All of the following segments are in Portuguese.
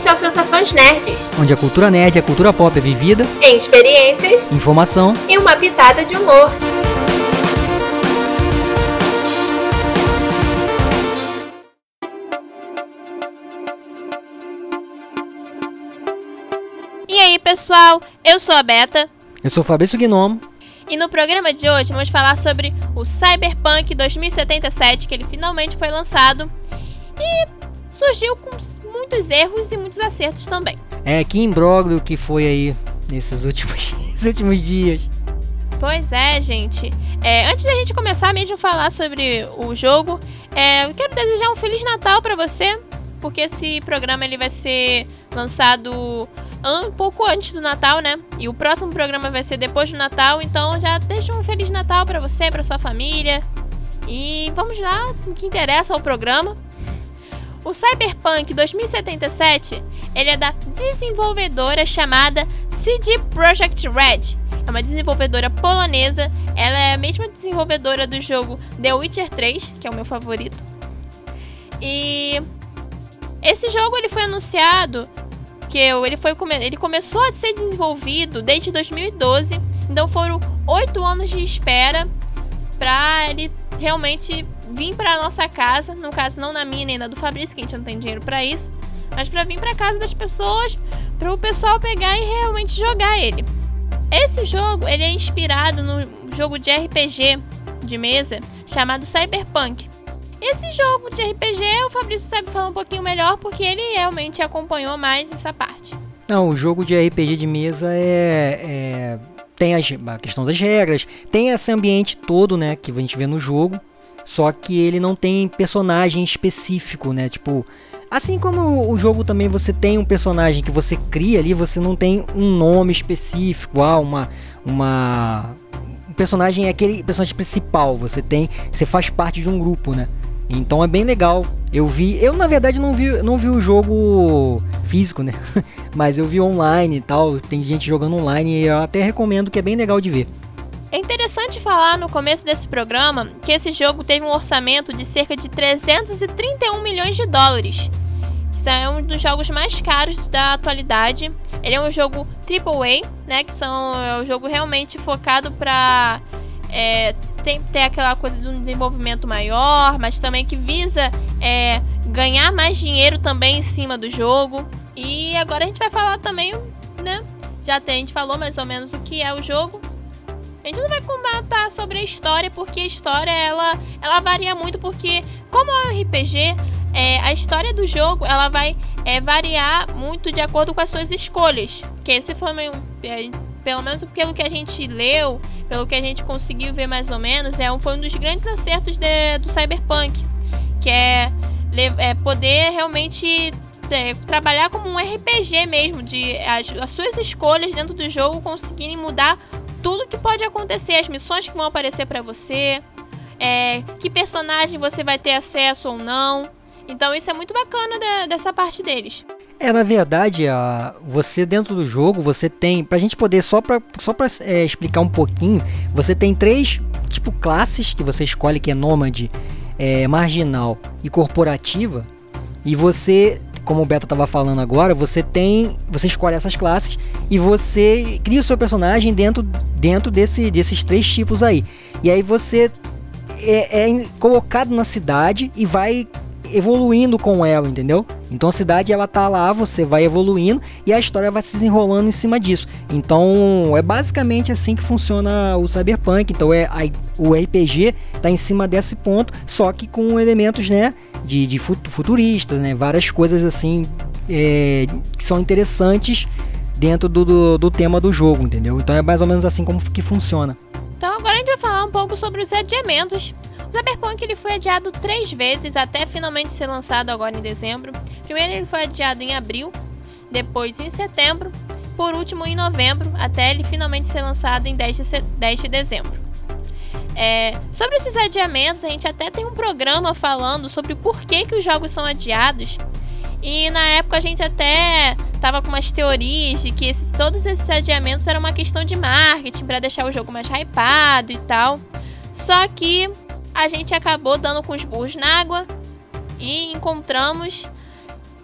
Esse é o Sensações Nerds, onde a cultura nerd e a cultura pop é vivida em experiências, informação e uma pitada de humor. E aí, pessoal? Eu sou a Beta. Eu sou o Fabrício Gnomo. E no programa de hoje vamos falar sobre o Cyberpunk 2077, que ele finalmente foi lançado e surgiu com muitos erros e muitos acertos também. É, que imbróglio que foi aí nesses últimos, últimos dias. Pois é, gente. É, antes da gente começar mesmo a falar sobre o jogo, é, eu quero desejar um Feliz Natal para você, porque esse programa ele vai ser lançado um pouco antes do Natal, né? E o próximo programa vai ser depois do Natal, então já deixa um Feliz Natal para você, para sua família. E vamos lá, o que interessa ao programa. O Cyberpunk 2077, ele é da desenvolvedora chamada CD Projekt Red. É uma desenvolvedora polonesa, ela é a mesma desenvolvedora do jogo The Witcher 3, que é o meu favorito. E esse jogo ele foi anunciado que ele foi ele começou a ser desenvolvido desde 2012, então foram oito anos de espera para ele realmente vir para nossa casa, no caso não na minha nem na do Fabrício, que a gente não tem dinheiro para isso, mas para vir para casa das pessoas, para o pessoal pegar e realmente jogar ele. Esse jogo ele é inspirado no jogo de RPG de mesa chamado Cyberpunk. Esse jogo de RPG, o Fabrício sabe falar um pouquinho melhor porque ele realmente acompanhou mais essa parte. Não, o jogo de RPG de mesa é, é tem as, a questão das regras, tem esse ambiente todo, né, que a gente vê no jogo, só que ele não tem personagem específico, né, tipo, assim como o jogo também você tem um personagem que você cria ali, você não tem um nome específico, ah, uma uma um personagem é aquele personagem principal, você tem, você faz parte de um grupo, né? Então é bem legal. Eu vi, eu na verdade não vi, não vi o jogo físico, né? Mas eu vi online e tal. Tem gente jogando online e eu até recomendo que é bem legal de ver. É interessante falar no começo desse programa que esse jogo teve um orçamento de cerca de 331 milhões de dólares. Isso é um dos jogos mais caros da atualidade. Ele é um jogo AAA, né? Que são, é um jogo realmente focado para é, ter aquela coisa de um desenvolvimento maior, mas também que visa é, ganhar mais dinheiro também em cima do jogo. E agora a gente vai falar também, né? Já tem, a gente falou mais ou menos o que é o jogo. Gente não vai comentar sobre a história, porque a história ela, ela varia muito, porque como é um RPG, é, a história do jogo ela vai é, variar muito de acordo com as suas escolhas. Que esse foi é, pelo menos pelo que a gente leu, pelo que a gente conseguiu ver mais ou menos, é um, foi um dos grandes acertos de, do Cyberpunk, que é, é poder realmente é, trabalhar como um RPG mesmo, de as, as suas escolhas dentro do jogo conseguirem mudar tudo que pode acontecer, as missões que vão aparecer para você, é, que personagem você vai ter acesso ou não. Então isso é muito bacana de, dessa parte deles. É, na verdade, a, você dentro do jogo, você tem, pra gente poder, só pra, só pra é, explicar um pouquinho, você tem três, tipo, classes que você escolhe, que é nômade, é, marginal e corporativa, e você, como o Beto tava falando agora, você tem, você escolhe essas classes e você cria o seu personagem dentro, dentro desse, desses três tipos aí. E aí você é, é colocado na cidade e vai evoluindo com ela, entendeu? Então a cidade ela tá lá, você vai evoluindo e a história vai se desenrolando em cima disso. Então é basicamente assim que funciona o Cyberpunk. Então é a, o RPG tá em cima desse ponto, só que com elementos, né, de, de futuristas, né, várias coisas assim é, que são interessantes dentro do, do, do tema do jogo, entendeu? Então é mais ou menos assim como que funciona. Então agora a gente vai falar um pouco sobre os adiamentos Cyberpunk ele foi adiado três vezes até finalmente ser lançado agora em dezembro. Primeiro ele foi adiado em abril, depois em setembro, por último em novembro, até ele finalmente ser lançado em 10 de, 10 de dezembro. É, sobre esses adiamentos, a gente até tem um programa falando sobre por que, que os jogos são adiados. E na época a gente até tava com umas teorias de que esses, todos esses adiamentos eram uma questão de marketing para deixar o jogo mais hypado e tal. Só que a gente acabou dando com os burros na água e encontramos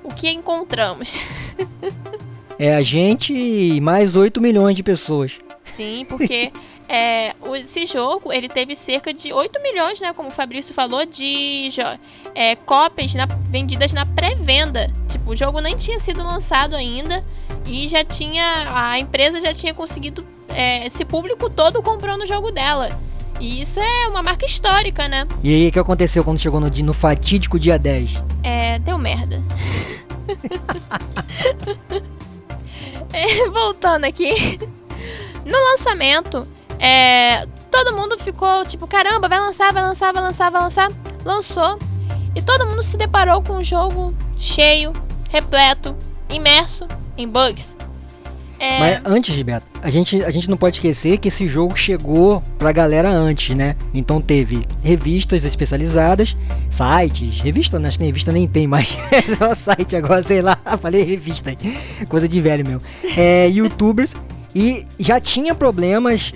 o que encontramos. É a gente e mais 8 milhões de pessoas. Sim, porque é, esse jogo ele teve cerca de 8 milhões, né, como o Fabrício falou, de é, cópias na, vendidas na pré-venda. Tipo, o jogo nem tinha sido lançado ainda e já tinha a empresa já tinha conseguido é, esse público todo comprando o jogo dela. E isso é uma marca histórica, né? E aí, o que aconteceu quando chegou no, no fatídico dia 10? É, deu merda. é, voltando aqui. No lançamento, é, todo mundo ficou tipo, caramba, vai lançar, vai lançar, vai lançar, vai lançar. Lançou. E todo mundo se deparou com um jogo cheio, repleto, imerso em bugs. É... Mas antes, Beto, a gente, a gente não pode esquecer que esse jogo chegou pra galera antes, né? Então teve revistas especializadas, sites, revista, acho que revista nem tem mais. é site agora, sei lá, falei revista, coisa de velho meu. É, youtubers, e já tinha problemas,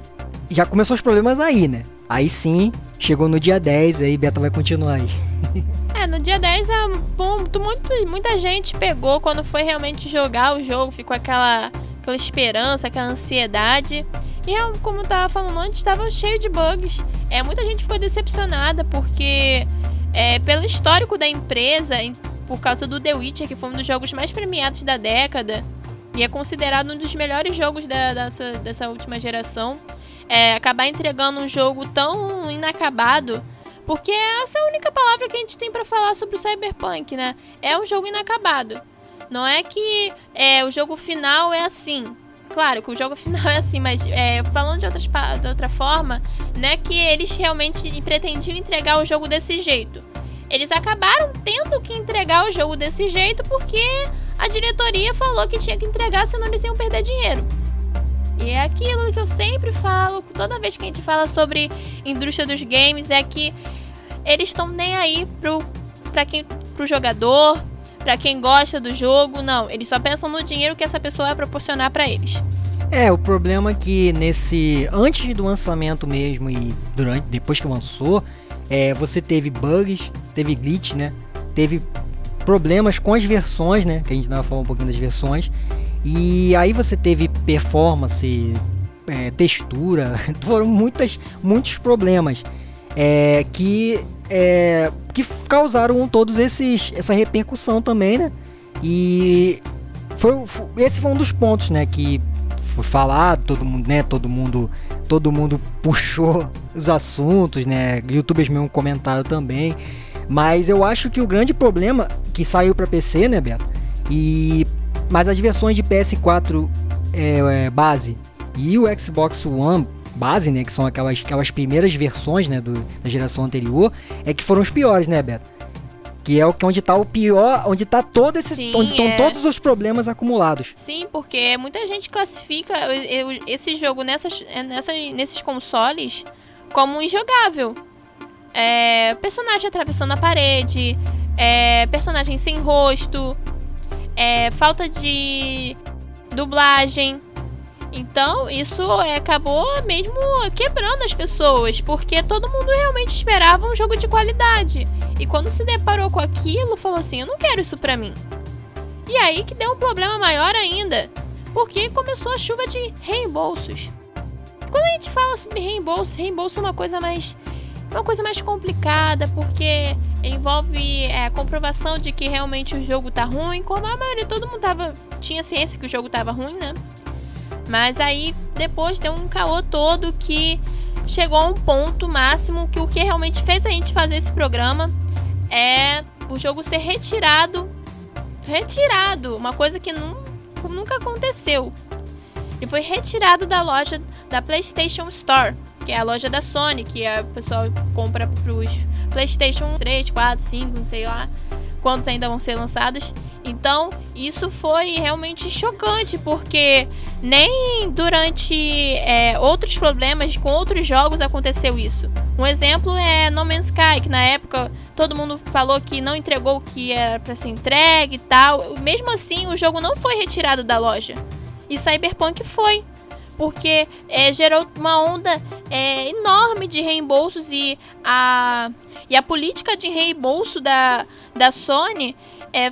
já começou os problemas aí, né? Aí sim, chegou no dia 10, aí Beta vai continuar aí. É, no dia 10 é bom, muito, muita gente pegou quando foi realmente jogar o jogo, ficou aquela aquela esperança, aquela ansiedade. E é, como eu tava falando antes, estava cheio de bugs. É, muita gente ficou decepcionada porque, é, pelo histórico da empresa, em, por causa do The Witcher, que foi um dos jogos mais premiados da década, e é considerado um dos melhores jogos da, dessa, dessa última geração, é, acabar entregando um jogo tão inacabado. Porque essa é a única palavra que a gente tem para falar sobre o Cyberpunk, né? É um jogo inacabado. Não é que é, o jogo final é assim. Claro que o jogo final é assim, mas é, falando de, outras, de outra forma, não é que eles realmente pretendiam entregar o jogo desse jeito. Eles acabaram tendo que entregar o jogo desse jeito porque a diretoria falou que tinha que entregar, senão eles iam perder dinheiro. E é aquilo que eu sempre falo, toda vez que a gente fala sobre indústria dos games, é que eles estão nem aí pro, pra quem, pro jogador, para quem gosta do jogo, não. Eles só pensam no dinheiro que essa pessoa vai proporcionar para eles. É, o problema é que nesse. Antes do lançamento mesmo e durante. depois que lançou, é, você teve bugs, teve glitch, né? Teve problemas com as versões, né? Que a gente vai falar um pouquinho das versões. E aí você teve performance, é, textura, foram muitas, muitos problemas é, que é, que causaram todos esses essa repercussão também, né? E foi, foi, esse foi um dos pontos, né, que foi falado, todo mundo, né, todo mundo, todo mundo puxou os assuntos, né? YouTubers mesmo comentaram também. Mas eu acho que o grande problema que saiu para PC, né, Beto? E mas as versões de PS4 é, é, base e o Xbox One base, né, que são aquelas, aquelas primeiras versões, né, do, da geração anterior, é que foram os piores, né, Beto? Que é o que onde tá o pior, onde tá todo esse, Sim, onde estão é. todos os problemas acumulados. Sim, porque muita gente classifica esse jogo nessas, nessas, nesses consoles como injogável. É, personagem atravessando a parede, é, personagem sem rosto, é, falta de dublagem, então, isso é, acabou mesmo quebrando as pessoas, porque todo mundo realmente esperava um jogo de qualidade. E quando se deparou com aquilo, falou assim: eu não quero isso pra mim. E aí que deu um problema maior ainda, porque começou a chuva de reembolsos. Quando a gente fala sobre reembolso, reembolso é uma coisa mais uma coisa mais complicada, porque envolve é, a comprovação de que realmente o jogo tá ruim, como a maioria todo mundo tava tinha ciência que o jogo tava ruim, né? Mas aí depois deu um caô todo que chegou a um ponto máximo que o que realmente fez a gente fazer esse programa é o jogo ser retirado. Retirado, uma coisa que nunca aconteceu. E foi retirado da loja da PlayStation Store, que é a loja da Sony, que a pessoal compra pros PlayStation 3, 4, 5, não sei lá quantos ainda vão ser lançados. Então, isso foi realmente chocante, porque nem durante é, outros problemas com outros jogos aconteceu isso. Um exemplo é No Man's Sky, que na época todo mundo falou que não entregou o que era para ser entregue e tal. Mesmo assim, o jogo não foi retirado da loja. E Cyberpunk foi. Porque é, gerou uma onda é, enorme de reembolsos e a, e a política de reembolso da, da Sony é,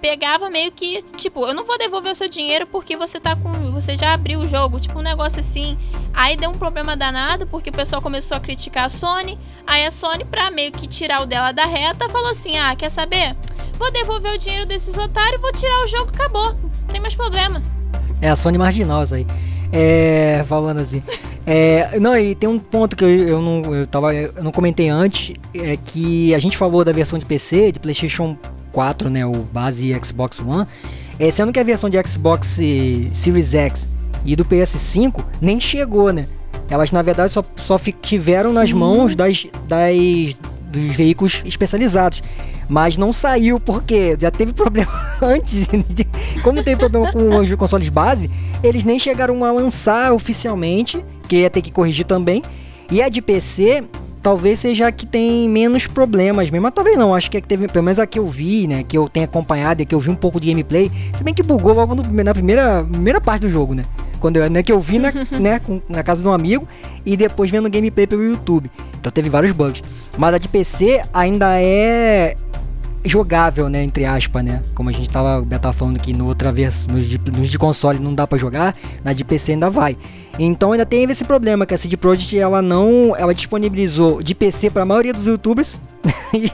pegava meio que, tipo, eu não vou devolver o seu dinheiro porque você tá com. Você já abriu o jogo, tipo um negócio assim. Aí deu um problema danado, porque o pessoal começou a criticar a Sony. Aí a Sony, pra meio que tirar o dela da reta, falou assim: Ah, quer saber? Vou devolver o dinheiro desses otários, vou tirar o jogo, acabou. Não tem mais problema. É a Sony marginal isso aí. É, falando assim. É, não, e tem um ponto que eu, eu, não, eu, tava, eu não comentei antes, é que a gente falou da versão de PC, de PlayStation 4, né, o base Xbox One, é, sendo que a versão de Xbox Series X e do PS5 nem chegou, né? Elas na verdade só, só tiveram Sim. nas mãos das, das, dos veículos especializados. Mas não saiu porque já teve problema antes. Como teve problema com os consoles base, eles nem chegaram a lançar oficialmente, que ia ter que corrigir também. E a de PC, talvez seja a que tem menos problemas mesmo. Mas talvez não, acho que, é que teve, pelo menos a que eu vi, né? Que eu tenho acompanhado e que eu vi um pouco de gameplay. Se bem que bugou logo no, na primeira, primeira parte do jogo, né? Quando eu, né, que eu vi na, né, com, na casa de um amigo e depois vendo gameplay pelo YouTube. Então teve vários bugs. Mas a de PC ainda é jogável, né, entre aspas, né? Como a gente tava, tava falando que no outra vez, nos de, nos de console não dá para jogar, na de PC ainda vai. Então ainda tem esse problema que a CD Projekt ela não, ela disponibilizou de PC para a maioria dos YouTubers e,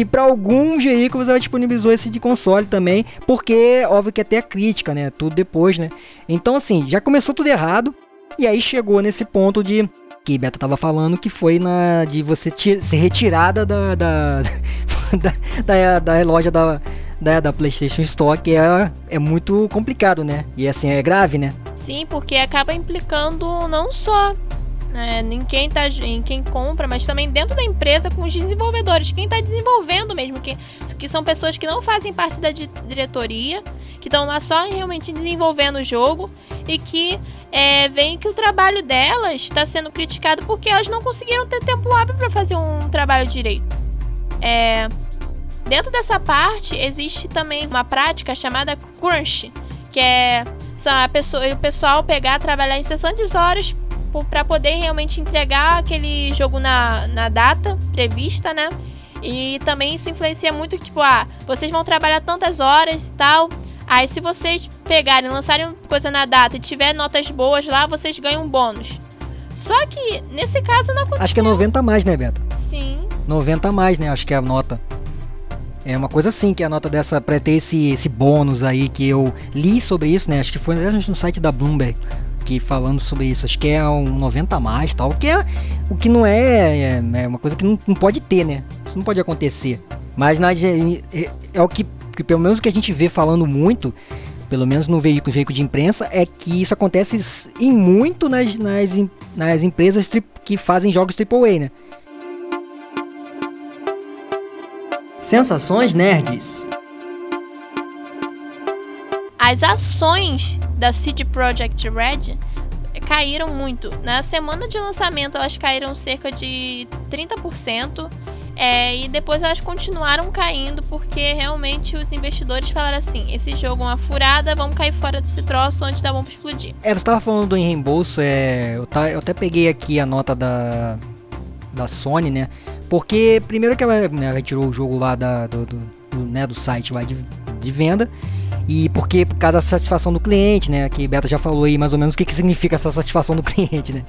e para alguns veículos ela disponibilizou esse de console também, porque óbvio que até a crítica, né, tudo depois, né? Então assim, já começou tudo errado e aí chegou nesse ponto de que Beta tava falando que foi na de você ser retirada da da, da, da, da loja da, da, da, PlayStation Store, que é, é muito complicado, né? E assim, é grave, né? Sim, porque acaba implicando não só né, em, quem tá, em quem compra, mas também dentro da empresa com os desenvolvedores, quem está desenvolvendo mesmo, que, que são pessoas que não fazem parte da diretoria, que estão lá só realmente desenvolvendo o jogo e que é, veem que o trabalho delas está sendo criticado porque elas não conseguiram ter tempo hábil para fazer um trabalho direito. É, dentro dessa parte existe também uma prática chamada crunch, que é a pessoa, o pessoal pegar, trabalhar incessantes horas para poder realmente entregar aquele jogo na, na data prevista, né? E também isso influencia muito, tipo, ah, vocês vão trabalhar tantas horas e tal, Aí se vocês pegarem, lançarem coisa na data e tiver notas boas lá, vocês ganham um bônus. Só que nesse caso não aconteceu. Acho que é 90 a mais, né, Beto? Sim. 90 a mais, né? Acho que é a nota. É uma coisa assim que é a nota dessa para ter esse, esse bônus aí que eu li sobre isso, né? Acho que foi no site da Bloomberg que falando sobre isso. Acho que é um 90 a mais, tal, que é o que não é, é, é uma coisa que não, não, pode ter, né? Isso não pode acontecer. Mas na, é, é o que porque pelo menos o que a gente vê falando muito, pelo menos no veículo, veículo de imprensa, é que isso acontece em muito nas, nas, nas empresas que fazem jogos AAA, né? Sensações nerds. As ações da CD Projekt Red caíram muito. Na semana de lançamento, elas caíram cerca de 30%. É, e depois elas continuaram caindo porque realmente os investidores falaram assim: esse jogo é uma furada, vamos cair fora desse troço onde tá bom pra explodir. É, você estava falando do reembolso, é, eu, tá, eu até peguei aqui a nota da, da Sony, né? Porque primeiro que ela, né, ela retirou o jogo lá da, do, do, do, né, do site lá de, de venda e porque por causa da satisfação do cliente, né? Que Beta já falou aí mais ou menos o que, que significa essa satisfação do cliente, né?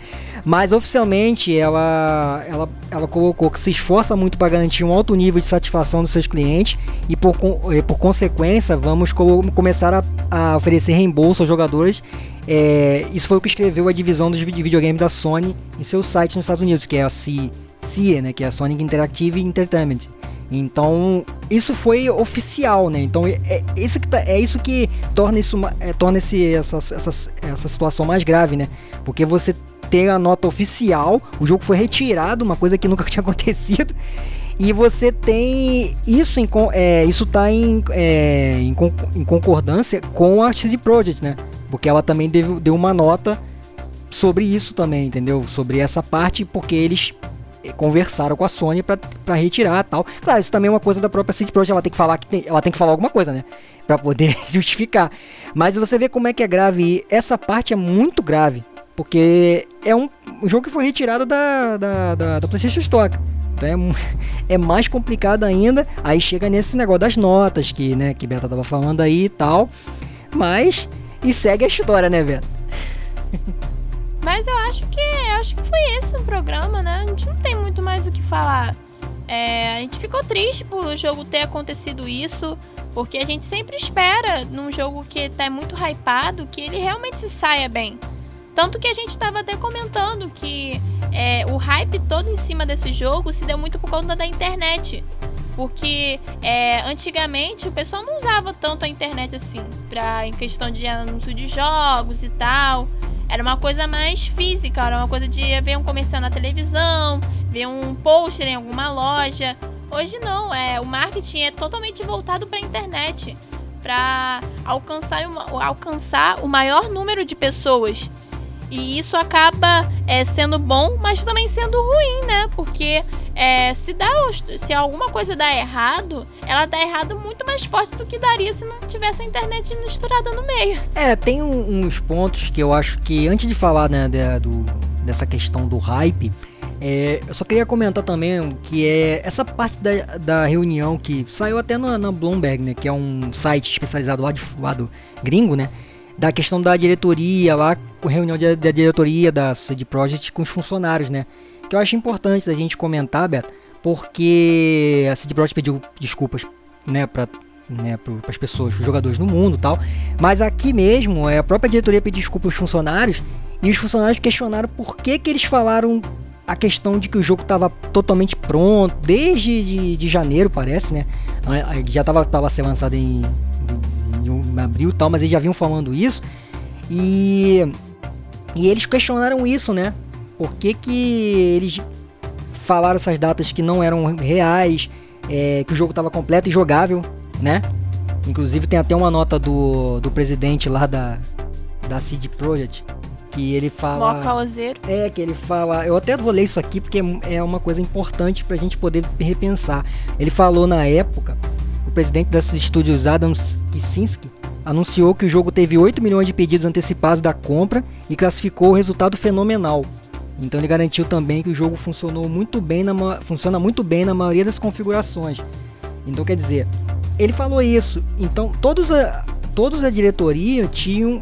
Mas oficialmente ela, ela, ela colocou que se esforça muito para garantir um alto nível de satisfação dos seus clientes e por, por consequência vamos começar a, a, oferecer reembolso aos jogadores. É, isso foi o que escreveu a divisão de videogames da Sony em seu site nos Estados Unidos, que é a CIE, né? Que é a Sonic Interactive Entertainment. Então, isso foi oficial, né? Então, é, é, isso, que tá, é isso que torna, isso, é, torna esse, essa, essa, essa situação mais grave, né? Porque você tem a nota oficial, o jogo foi retirado, uma coisa que nunca tinha acontecido. E você tem isso em, é, isso tá em, é, em, em, concordância com a CD Projekt, né? Porque ela também deu, deu uma nota sobre isso também, entendeu? Sobre essa parte, porque eles conversaram com a Sony para retirar tal. Claro, isso também é uma coisa da própria CD Projekt, ela tem que falar que tem, ela tem que falar alguma coisa, né? Para poder justificar. Mas você vê como é que é grave, essa parte é muito grave, porque é um, um jogo que foi retirado da, da, da, da PlayStation Store. Então é, é mais complicado ainda. Aí chega nesse negócio das notas que, né, que Beta tava falando aí e tal. Mas e segue a história, né, Beta? Mas eu acho que acho que foi esse o programa, né? A gente não tem muito mais o que falar. É, a gente ficou triste por o jogo ter acontecido isso, porque a gente sempre espera num jogo que tá muito hypado que ele realmente se saia bem. Tanto que a gente estava até comentando que é, o hype todo em cima desse jogo se deu muito por conta da internet. Porque é, antigamente o pessoal não usava tanto a internet assim, pra, em questão de anúncio de jogos e tal. Era uma coisa mais física, era uma coisa de ver um comercial na televisão, ver um pôster em alguma loja. Hoje não, é o marketing é totalmente voltado para a internet, para alcançar, alcançar o maior número de pessoas. E isso acaba é, sendo bom, mas também sendo ruim, né? Porque é, se, dá, se alguma coisa dá errado, ela dá errado muito mais forte do que daria se não tivesse a internet misturada no meio. É, tem um, uns pontos que eu acho que, antes de falar né, de, do, dessa questão do hype, é, eu só queria comentar também que é essa parte da, da reunião que saiu até na, na Bloomberg, né, que é um site especializado lá, de, lá do gringo, né? da questão da diretoria lá, reunião da diretoria da CD Projekt com os funcionários, né? Que eu acho importante da gente comentar, Beto, porque a CD Projekt pediu desculpas, né, para né, para as pessoas, os jogadores no mundo, tal. Mas aqui mesmo, é a própria diretoria pediu desculpas aos funcionários e os funcionários questionaram por que que eles falaram a questão de que o jogo estava totalmente pronto desde de, de janeiro, parece, né? Já estava tava ser lançado em em abril tal, mas eles já vinham falando isso. E, e eles questionaram isso, né? Por que, que eles falaram essas datas que não eram reais, é, que o jogo estava completo e jogável, né? Inclusive tem até uma nota do, do presidente lá da, da CD Projekt que ele fala. É, que ele fala. Eu até vou ler isso aqui porque é uma coisa importante pra gente poder repensar. Ele falou na época presidente desses estúdios Adam Kicinski anunciou que o jogo teve 8 milhões de pedidos antecipados da compra e classificou o resultado fenomenal. Então ele garantiu também que o jogo funcionou muito bem na, funciona muito bem na maioria das configurações. Então quer dizer, ele falou isso. Então todos a, todos a diretoria tinham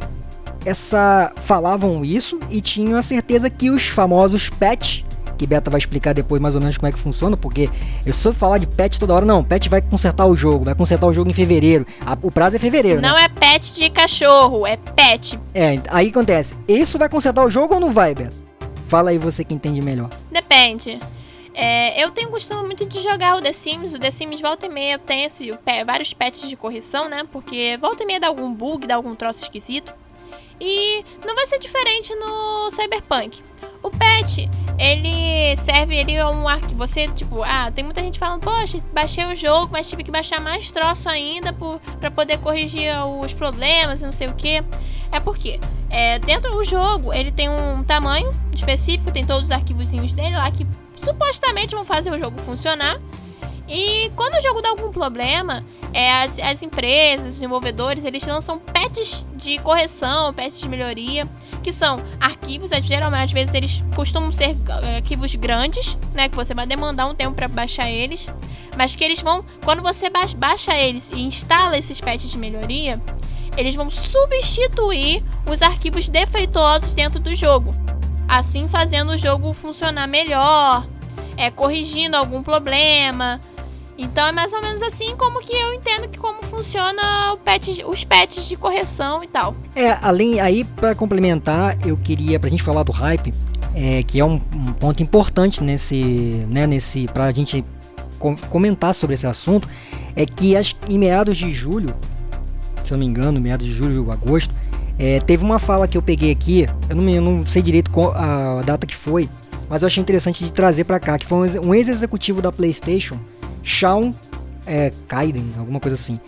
essa falavam isso e tinham a certeza que os famosos patch que Beta vai explicar depois mais ou menos como é que funciona, porque eu só falar de patch toda hora, não, patch vai consertar o jogo, vai consertar o jogo em fevereiro. A, o prazo é fevereiro, Não né? é patch de cachorro, é patch. É, aí acontece. Isso vai consertar o jogo ou não vai, Beta? Fala aí você que entende melhor. Depende. É, eu tenho costume muito de jogar o The Sims. O The Sims volta e meia tem esse, vários patches de correção, né? Porque volta e meia dá algum bug, dá algum troço esquisito. E não vai ser diferente no Cyberpunk. O patch, ele serve, ele é um arquivo. Você, tipo, ah, tem muita gente falando, poxa, baixei o jogo, mas tive que baixar mais troço ainda para poder corrigir os problemas não sei o que. É porque é, dentro do jogo ele tem um tamanho específico, tem todos os arquivozinhos dele lá que supostamente vão fazer o jogo funcionar. E quando o jogo dá algum problema, é, as, as empresas, os desenvolvedores, eles lançam patches de correção, patches de melhoria, que são arquivos, é, geralmente às vezes eles costumam ser é, arquivos grandes, né, que você vai demandar um tempo para baixar eles, mas que eles vão, quando você baixa eles e instala esses patches de melhoria, eles vão substituir os arquivos defeituosos dentro do jogo, assim fazendo o jogo funcionar melhor, é, corrigindo algum problema, então é mais ou menos assim como que eu entendo que como funciona patch, os patches de correção e tal. É, além aí para complementar, eu queria pra gente falar do hype, é, que é um, um, ponto importante nesse, né, nesse pra gente com, comentar sobre esse assunto, é que as, em meados de julho, se eu não me engano, meados de julho, agosto, é, teve uma fala que eu peguei aqui, eu não, eu não sei direito qual, a data que foi, mas eu achei interessante de trazer para cá, que foi um ex-executivo da PlayStation Shawn é, Kaiden, alguma coisa assim.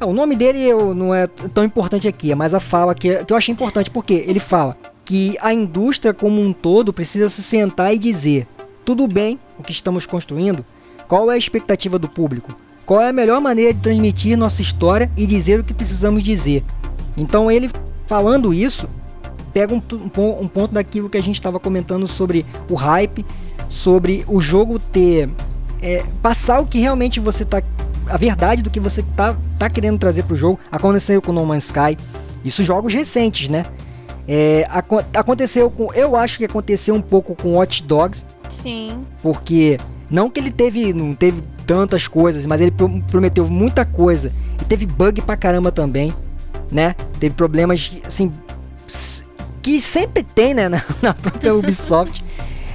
É, o nome dele eu, não é tão importante aqui, é mais a fala que, que eu achei importante, porque ele fala que a indústria como um todo precisa se sentar e dizer: tudo bem o que estamos construindo? Qual é a expectativa do público? Qual é a melhor maneira de transmitir nossa história e dizer o que precisamos dizer? Então ele falando isso, pega um, um, um ponto daquilo que a gente estava comentando sobre o hype, sobre o jogo ter. É, passar o que realmente você tá. A verdade do que você tá, tá querendo trazer pro jogo. Aconteceu com No Man's Sky. Isso jogos recentes, né? É, aconteceu com. Eu acho que aconteceu um pouco com Watch Dogs. Sim. Porque. Não que ele teve. Não teve tantas coisas, mas ele prometeu muita coisa. E teve bug pra caramba também, né? Teve problemas, assim. Que sempre tem, né? Na, na própria Ubisoft.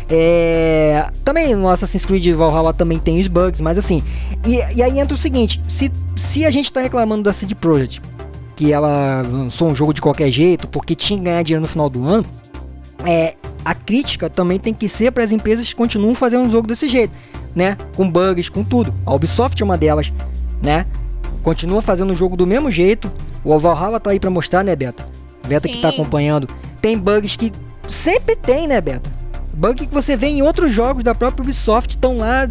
É, também no Assassin's Creed Valhalla também tem os bugs, mas assim. E, e aí entra o seguinte: se, se a gente tá reclamando da CD Projekt, que ela lançou um jogo de qualquer jeito porque tinha que ganhar dinheiro no final do ano, é, a crítica também tem que ser para as empresas que continuam fazendo um jogo desse jeito, né? Com bugs, com tudo. A Ubisoft é uma delas, né? Continua fazendo o jogo do mesmo jeito. O Valhalla tá aí para mostrar, né, Beta? Beta Sim. que tá acompanhando. Tem bugs que sempre tem, né, Beta? Bug que você vê em outros jogos da própria Ubisoft estão lá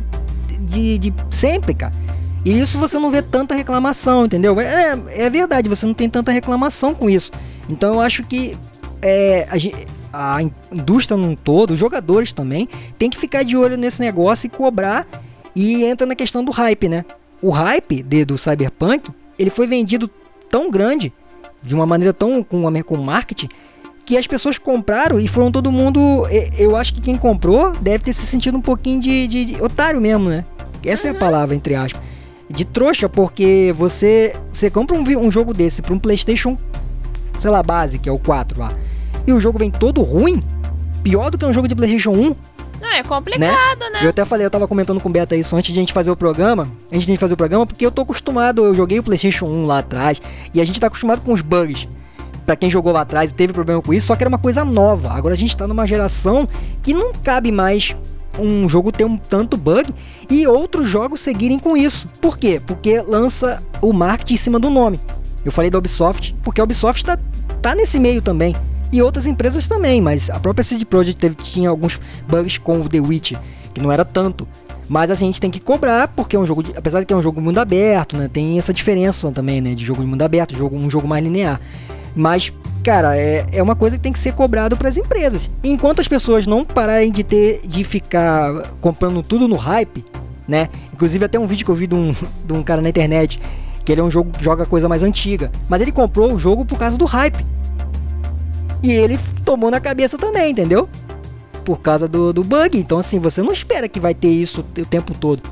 de, de sempre, cara. E isso você não vê tanta reclamação, entendeu? É, é verdade, você não tem tanta reclamação com isso. Então eu acho que é, a, a indústria num todo, os jogadores também, tem que ficar de olho nesse negócio e cobrar. E entra na questão do hype, né? O hype de, do Cyberpunk, ele foi vendido tão grande, de uma maneira tão com, com marketing, que as pessoas compraram e foram todo mundo. Eu acho que quem comprou deve ter se sentido um pouquinho de, de, de otário mesmo, né? Essa uhum. é a palavra, entre aspas de trouxa, porque você você compra um, um jogo desse para um PlayStation, sei lá, base, que é o 4 lá, e o jogo vem todo ruim, pior do que um jogo de PlayStation 1. Não, é complicado, né? né? Eu até falei, eu tava comentando com o Beta isso antes de a gente fazer o programa. Antes de a gente fazer o programa, porque eu tô acostumado, eu joguei o PlayStation 1 lá atrás, e a gente tá acostumado com os bugs para quem jogou lá atrás e teve problema com isso, só que era uma coisa nova. Agora a gente tá numa geração que não cabe mais um jogo ter um tanto bug e outros jogos seguirem com isso. Por quê? Porque lança o marketing em cima do nome. Eu falei da Ubisoft, porque a Ubisoft está tá nesse meio também. E outras empresas também, mas a própria CD Projekt teve, tinha alguns bugs com o The Witch, que não era tanto. Mas assim, a gente tem que cobrar, porque é um jogo, de, apesar de que é um jogo mundo aberto, né? Tem essa diferença também, né? De jogo de mundo aberto, jogo, um jogo mais linear. Mas, cara, é, é uma coisa que tem que ser cobrado para as empresas. Enquanto as pessoas não pararem de ter de ficar comprando tudo no hype, né? Inclusive até um vídeo que eu vi de um, de um cara na internet que ele é um jogo joga coisa mais antiga, mas ele comprou o jogo por causa do hype. E ele tomou na cabeça também, entendeu? Por causa do, do bug. Então assim, você não espera que vai ter isso o tempo todo.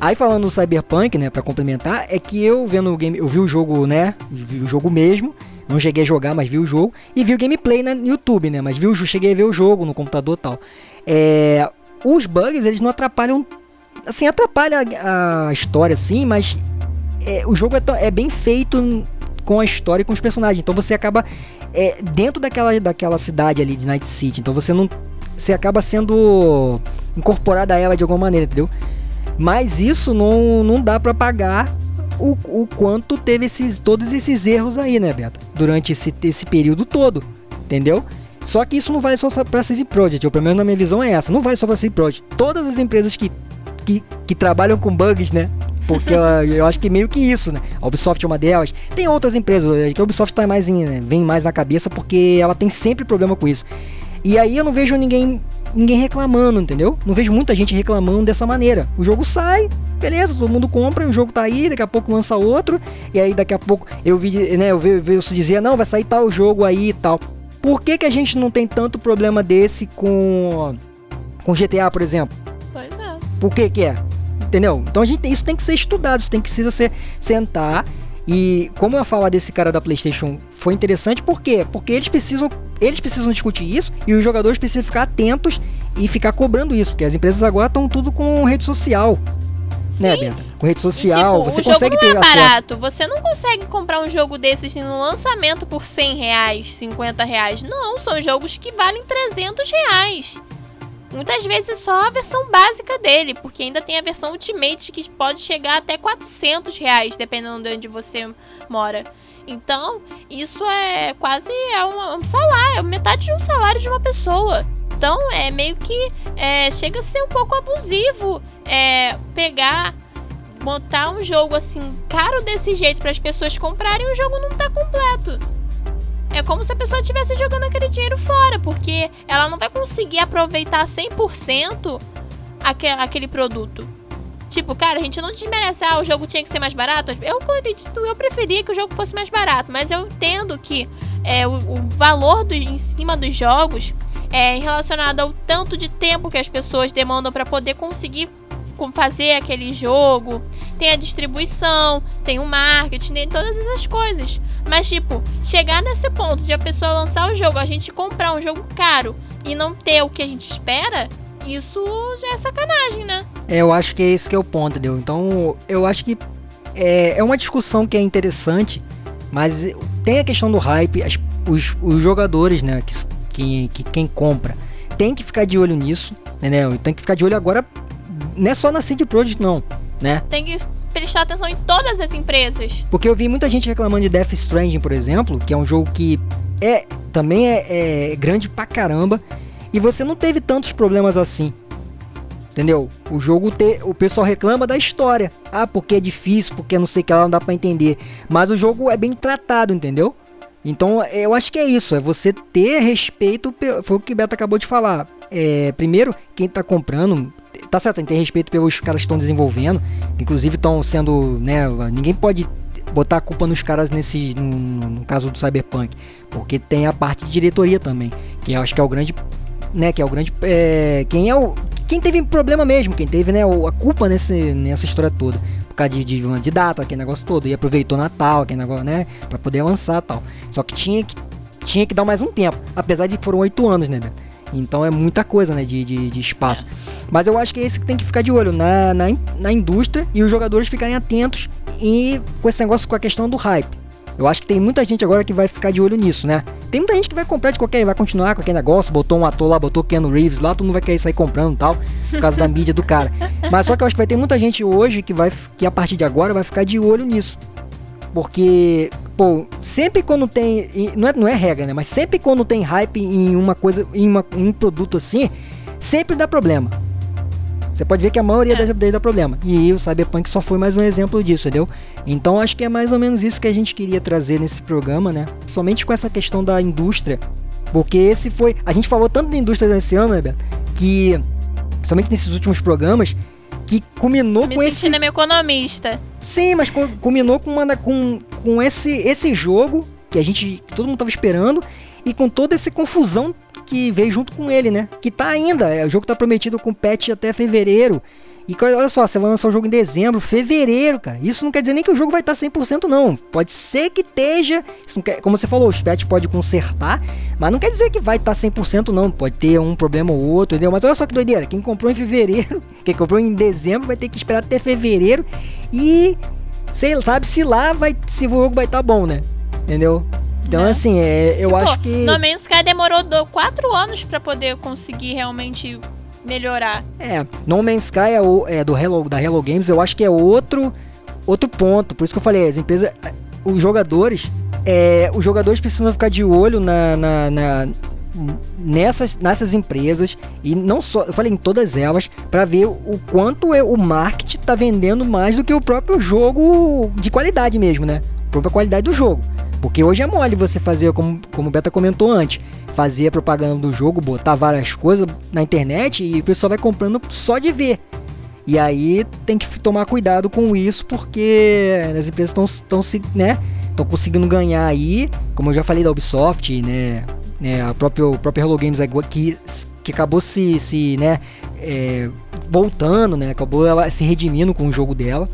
Aí falando do Cyberpunk, né, para complementar, é que eu vendo o game, eu vi o jogo, né, vi o jogo mesmo, não cheguei a jogar, mas vi o jogo e vi o gameplay no YouTube, né, mas vi o, cheguei a ver o jogo no computador, tal. É, os bugs eles não atrapalham, assim atrapalha a, a história, sim, mas é, o jogo é, é, bem feito com a história e com os personagens. Então você acaba é, dentro daquela, daquela cidade ali de Night City. Então você não, você acaba sendo incorporado a ela de alguma maneira, entendeu? Mas isso não, não dá para pagar o, o quanto teve esses, todos esses erros aí, né, Beta? Durante esse, esse período todo, entendeu? Só que isso não vale só para CD Projekt, ou pelo menos na minha visão é essa, não vale só para CD Projekt. Todas as empresas que, que, que trabalham com bugs, né? Porque eu, eu, acho que meio que isso, né? A Ubisoft é uma delas. Tem outras empresas, é que a Ubisoft tá mais em, né? vem mais na cabeça porque ela tem sempre problema com isso. E aí eu não vejo ninguém ninguém reclamando, entendeu? Não vejo muita gente reclamando dessa maneira. O jogo sai, beleza, todo mundo compra, o jogo tá aí, daqui a pouco lança outro, e aí daqui a pouco eu vi, né, eu vi, eu vi dizer, não, vai sair tal jogo aí e tal. Por que, que a gente não tem tanto problema desse com com GTA, por exemplo? Pois é. Por que que é? Entendeu? Então a gente, isso tem que ser estudado, isso tem que precisa ser sentar e como eu falar desse cara da PlayStation foi interessante, por quê? Porque eles precisam, eles precisam discutir isso e os jogadores precisam ficar atentos e ficar cobrando isso, porque as empresas agora estão tudo com rede social. Né, Sim. Né, Benta? Com rede social, e, tipo, você consegue ter não é barato. Você não consegue comprar um jogo desses no lançamento por 100 reais, 50 reais. Não, são jogos que valem 300 reais. Muitas vezes só a versão básica dele, porque ainda tem a versão Ultimate que pode chegar até 400 reais, dependendo de onde você mora. Então, isso é quase é um, um salário, é metade de um salário de uma pessoa. Então, é meio que é, chega a ser um pouco abusivo é, pegar, montar um jogo assim caro desse jeito para as pessoas comprarem o jogo não tá completo. É como se a pessoa estivesse jogando aquele dinheiro fora, porque ela não vai conseguir aproveitar 100% aquele produto. Tipo, cara, a gente não desmerece, ah, o jogo tinha que ser mais barato. Eu eu preferia que o jogo fosse mais barato, mas eu entendo que é, o, o valor do, em cima dos jogos é relacionado ao tanto de tempo que as pessoas demandam para poder conseguir fazer aquele jogo. Tem a distribuição, tem o marketing, tem todas essas coisas. Mas, tipo, chegar nesse ponto de a pessoa lançar o jogo, a gente comprar um jogo caro e não ter o que a gente espera, isso já é sacanagem, né? É, eu acho que é esse que é o ponto, entendeu? Então, eu acho que é, é uma discussão que é interessante, mas tem a questão do hype, as, os, os jogadores, né, que, que, que quem compra, tem que ficar de olho nisso, entendeu? Tem que ficar de olho agora, não é só na CD Projekt não, né? Tem que prestar atenção em todas as empresas. Porque eu vi muita gente reclamando de Death Stranding, por exemplo, que é um jogo que é também é, é grande pra caramba, e você não teve tantos problemas assim. Entendeu? O jogo te, o pessoal reclama da história. Ah, porque é difícil, porque não sei o que lá não dá para entender. Mas o jogo é bem tratado, entendeu? Então, eu acho que é isso, é você ter respeito, foi o que o Beto acabou de falar. É, primeiro, quem tá comprando, tá certo, tem que ter respeito pelos caras que estão desenvolvendo, inclusive estão sendo, né, ninguém pode botar a culpa nos caras nesse, no, no, caso do Cyberpunk, porque tem a parte de diretoria também, que eu acho que é o grande, né, que é o grande, é, quem é o, quem teve problema mesmo, quem teve, né, a culpa nesse, nessa história toda por causa de, de, de data, aquele negócio todo. E aproveitou Natal, aquele negócio, né? Pra poder avançar tal. Só que tinha que, tinha que dar mais um tempo. Apesar de que foram oito anos, né, Beto? Então é muita coisa, né, de, de, de, espaço. Mas eu acho que é esse que tem que ficar de olho na, na, na indústria e os jogadores ficarem atentos e com esse negócio com a questão do hype. Eu acho que tem muita gente agora que vai ficar de olho nisso, né? Tem muita gente que vai comprar de qualquer, vai continuar com aquele negócio, botou um ator lá, botou Keanu Reeves lá, todo mundo vai querer sair comprando tal, por causa da mídia do cara. Mas só que eu acho que vai ter muita gente hoje que vai que a partir de agora vai ficar de olho nisso. Porque, pô, sempre quando tem. Não é, não é regra, né? Mas sempre quando tem hype em uma coisa, em, uma, um produto assim, sempre dá problema. Você pode ver que a maioria é. das vezes dá problema. E o Cyberpunk só foi mais um exemplo disso, entendeu? Então acho que é mais ou menos isso que a gente queria trazer nesse programa, né? Somente com essa questão da indústria. Porque esse foi. A gente falou tanto da indústria nesse ano, né, Beto? Que. Somente nesses últimos programas. Que culminou Me com esse. meio economista. Sim, mas culminou com, uma, com, com esse, esse jogo que a gente. Que todo mundo tava esperando. E com toda essa confusão que veio junto com ele, né? Que tá ainda, é, o jogo tá prometido com patch até fevereiro. E olha só, você vai lançar o jogo em dezembro, fevereiro, cara. Isso não quer dizer nem que o jogo vai estar tá 100% não. Pode ser que esteja, quer, como você falou, os patch pode consertar, mas não quer dizer que vai estar tá 100% não. Pode ter um problema ou outro, entendeu? Mas olha só que doideira, quem comprou em fevereiro, quem comprou em dezembro vai ter que esperar até fevereiro e sei, sabe se lá vai se o jogo vai estar tá bom, né? Entendeu? Então, né? assim, é, eu tipo, acho que. No Man's Sky demorou quatro anos para poder conseguir realmente melhorar. É, No Man's Sky é, o, é do Hello, da Hello Games, eu acho que é outro, outro ponto. Por isso que eu falei, as empresas. Os jogadores. É, os jogadores precisam ficar de olho na, na, na nessas, nessas empresas e não só, eu falei em todas elas, para ver o quanto é, o marketing está vendendo mais do que o próprio jogo de qualidade mesmo, né? A própria qualidade do jogo. Porque hoje é mole você fazer, como, como o Beta comentou antes, fazer a propaganda do jogo, botar várias coisas na internet e o pessoal vai comprando só de ver. E aí tem que tomar cuidado com isso, porque as empresas estão né, conseguindo ganhar aí, como eu já falei da Ubisoft, né? né a própria, a Hello Games que, que acabou se, se né, é, voltando, né? Acabou ela se redimindo com o jogo dela.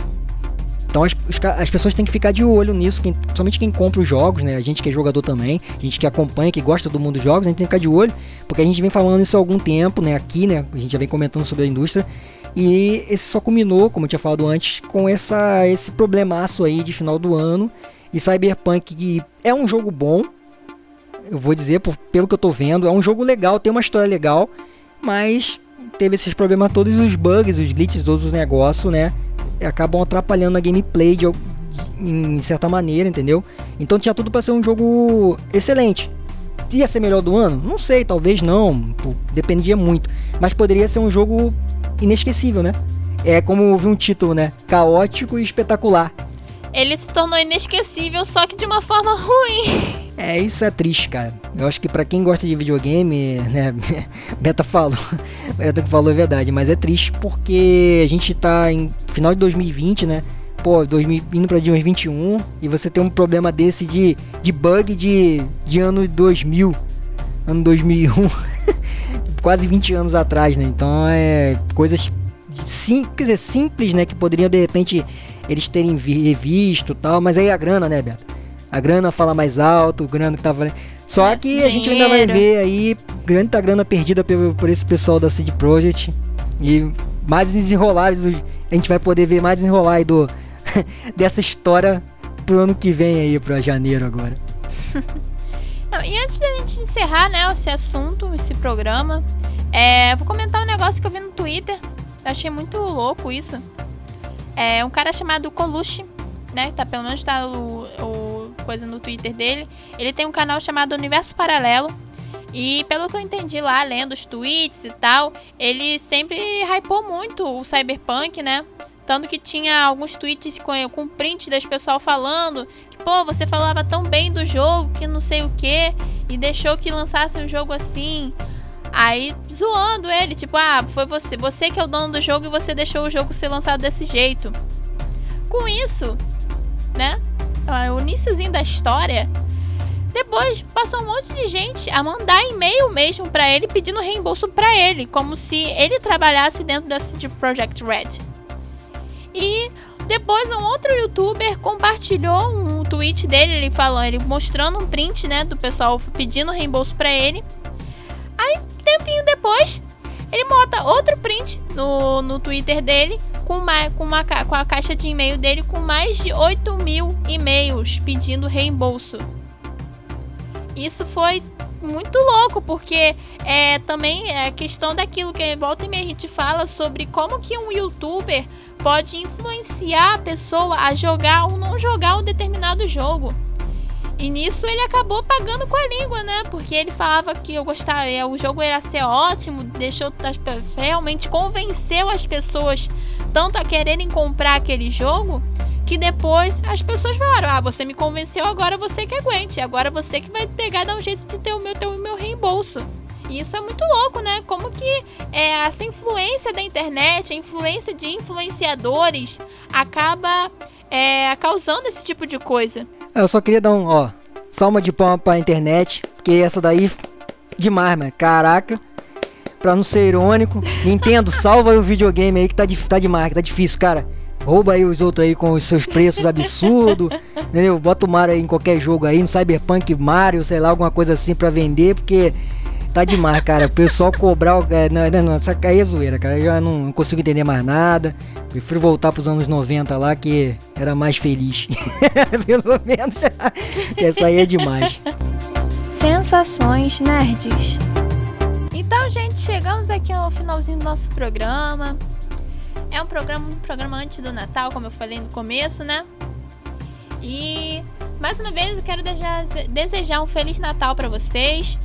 Então as, as pessoas têm que ficar de olho nisso, quem, somente quem compra os jogos, né? A gente que é jogador também, a gente que acompanha, que gosta do mundo dos jogos, a gente tem que ficar de olho, porque a gente vem falando isso há algum tempo, né? Aqui, né? A gente já vem comentando sobre a indústria. E esse só culminou, como eu tinha falado antes, com essa, esse problemaço aí de final do ano. E Cyberpunk é um jogo bom, eu vou dizer, por, pelo que eu tô vendo, é um jogo legal, tem uma história legal, mas teve esses problemas todos, os bugs, os glitches, todos os negócios, né? Acabam atrapalhando a gameplay de, em certa maneira, entendeu? Então tinha tudo para ser um jogo excelente. Ia ser melhor do ano? Não sei, talvez não, dependia muito. Mas poderia ser um jogo inesquecível, né? É como vi um título, né? Caótico e espetacular. Ele se tornou inesquecível, só que de uma forma ruim. É, isso é triste, cara. Eu acho que para quem gosta de videogame, né, Beta falou, Beta que falou é verdade, mas é triste porque a gente tá em final de 2020, né? Pô, 2000, indo pra 2021 e você tem um problema desse de, de bug de, de ano 2000, ano 2001, quase 20 anos atrás, né? Então é coisas sim, quer dizer, simples, né, que poderiam de repente eles terem revisto, tal, mas aí a grana, né, Beto? a grana fala mais alto, o grana que tava. Só é, que a gente ainda vai ver aí grande grana perdida por, por esse pessoal da CD Projekt. E mais desenrolar, a gente vai poder ver mais desenrolar aí do, dessa história pro ano que vem aí, pra janeiro agora. Não, e antes da gente encerrar, né, esse assunto, esse programa, é, vou comentar um negócio que eu vi no Twitter. Eu achei muito louco isso. É um cara chamado Coluche, né? Tá, pelo menos tá o, o coisa no Twitter dele. Ele tem um canal chamado Universo Paralelo. E pelo que eu entendi lá, lendo os tweets e tal, ele sempre hypou muito o Cyberpunk, né? Tanto que tinha alguns tweets com, com print das pessoal falando que, pô, você falava tão bem do jogo que não sei o que, e deixou que lançasse um jogo assim. Aí zoando ele, tipo, ah, foi você, você que é o dono do jogo e você deixou o jogo ser lançado desse jeito. Com isso, né? o iníciozinho da história, depois passou um monte de gente a mandar e-mail mesmo para ele pedindo reembolso para ele, como se ele trabalhasse dentro da CD Projekt Red. E depois um outro youtuber compartilhou um tweet dele, ele falando, ele mostrando um print, né, do pessoal pedindo reembolso para ele. Aí, tempinho depois, ele bota outro print no, no Twitter dele com, uma, com, uma, com a caixa de e-mail dele com mais de 8 mil e-mails pedindo reembolso. Isso foi muito louco, porque é também é questão daquilo que volta e meia a gente fala sobre como que um youtuber pode influenciar a pessoa a jogar ou não jogar um determinado jogo. E nisso ele acabou pagando com a língua, né? Porque ele falava que eu gostava, é, o jogo ia ser ótimo, deixou realmente convenceu as pessoas tanto a quererem comprar aquele jogo que depois as pessoas falaram: "Ah, você me convenceu, agora você que aguente, agora você que vai pegar dar um jeito de ter o meu ter o meu reembolso". E isso é muito louco, né? Como que é, essa influência da internet, a influência de influenciadores acaba é, causando esse tipo de coisa. Eu só queria dar um, ó, salma de palma pra internet, porque essa daí, demais, mano. Caraca. Pra não ser irônico, Nintendo, salva o videogame aí que tá, tá demais, que tá difícil, cara. Rouba aí os outros aí com os seus preços absurdos, entendeu? Bota o Mario aí em qualquer jogo aí, no Cyberpunk Mario, sei lá, alguma coisa assim pra vender, porque tá demais, cara. O pessoal cobrar. É, não, não, essa aí é zoeira, cara. Eu já não, não consigo entender mais nada. Prefiro voltar pros anos 90 lá, que era mais feliz. Pelo menos. essa aí é demais. Sensações Nerds. Então, gente, chegamos aqui ao finalzinho do nosso programa. É um programa, um programa antes do Natal, como eu falei no começo, né? E mais uma vez eu quero desejar, desejar um Feliz Natal para vocês.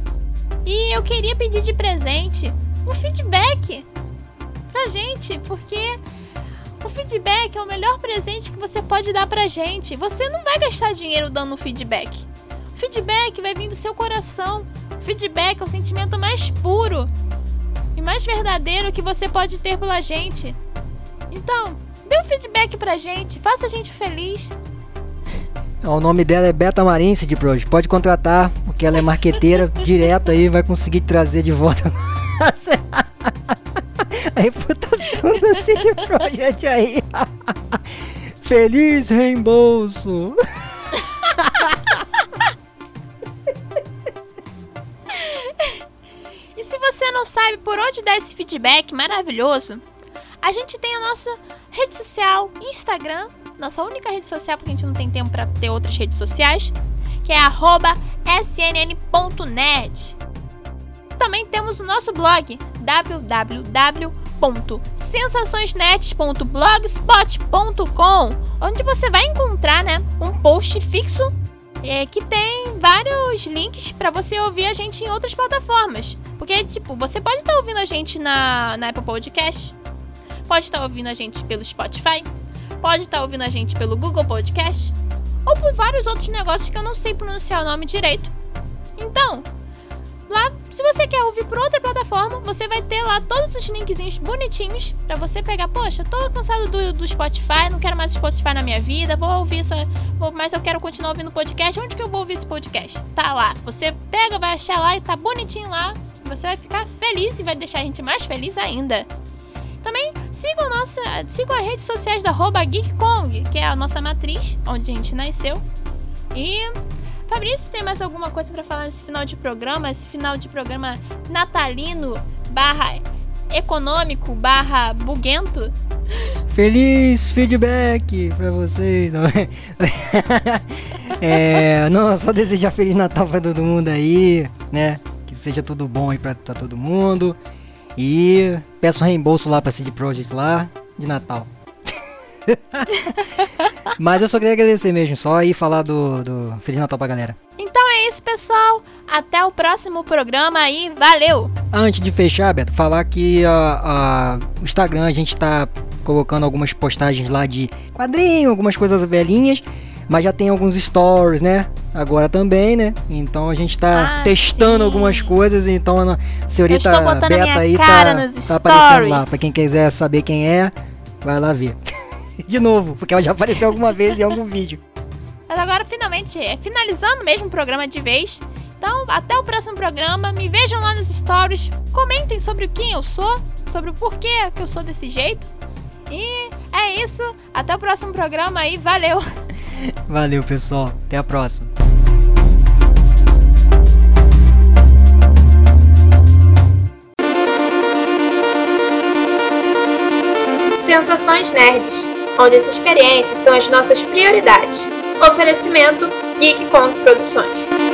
E eu queria pedir de presente um feedback pra gente, porque o feedback é o melhor presente que você pode dar pra gente. Você não vai gastar dinheiro dando feedback. O feedback vai vir do seu coração. O feedback é o sentimento mais puro e mais verdadeiro que você pode ter pela gente. Então, dê um feedback pra gente, faça a gente feliz. O nome dela é Beta Marense de Project. Pode contratar, porque ela é marqueteira direto aí, vai conseguir trazer de volta a reputação da CD Projekt aí. Feliz reembolso. e se você não sabe por onde dar esse feedback maravilhoso, a gente tem a nossa rede social Instagram nossa única rede social, porque a gente não tem tempo para ter outras redes sociais, que é snn.net. Também temos o nosso blog www.sensaçõesnet.blogspot.com, onde você vai encontrar, né, um post fixo é, que tem vários links para você ouvir a gente em outras plataformas. Porque, tipo, você pode estar tá ouvindo a gente na, na Apple Podcast, pode estar tá ouvindo a gente pelo Spotify, pode estar tá ouvindo a gente pelo Google Podcast ou Ou vários outros negócios que eu não sei pronunciar o nome direito. Então, lá, se você quer ouvir por outra plataforma, você vai ter lá todos os linkzinhos bonitinhos pra você pegar. Poxa, tô cansado do, do Spotify, não quero mais Spotify na minha vida, vou ouvir essa. Vou, mas eu quero continuar ouvindo podcast. Onde que eu vou ouvir esse podcast? Tá lá. Você pega, vai achar lá e tá bonitinho lá. Você vai ficar feliz e vai deixar a gente mais feliz ainda. Também sigam, nossa, sigam as redes sociais da GeekKong, que é a nossa matriz, onde a gente nasceu. E Fabrício, tem mais alguma coisa para falar nesse final de programa? Esse final de programa natalino barra econômico barra buguento? Feliz feedback pra vocês. é, não, só desejar Feliz Natal pra todo mundo aí, né? Que seja tudo bom aí pra, pra todo mundo. E peço um reembolso lá pra CD Projekt lá de Natal. Mas eu só queria agradecer mesmo, só ir falar do, do Feliz Natal pra galera. Então é isso, pessoal. Até o próximo programa aí. Valeu! Antes de fechar, Beto, falar que a, a, o Instagram a gente tá colocando algumas postagens lá de quadrinho, algumas coisas velhinhas. Mas já tem alguns stories, né? Agora também, né? Então a gente tá Ah, testando sim. algumas coisas. Então a senhorita Beta aí tá, tá aparecendo lá. Pra quem quiser saber quem é, vai lá ver. De novo, porque ela já apareceu alguma vez em algum vídeo. Mas agora, finalmente, é finalizando mesmo o programa de vez. Então, até o próximo programa. Me vejam lá nos stories. Comentem sobre quem eu sou, sobre o porquê que eu sou desse jeito. E é isso. Até o próximo programa aí. Valeu! Valeu, pessoal. Até a próxima. Sensações Nerds, onde as experiências são as nossas prioridades. Oferecimento Geek Kong Produções.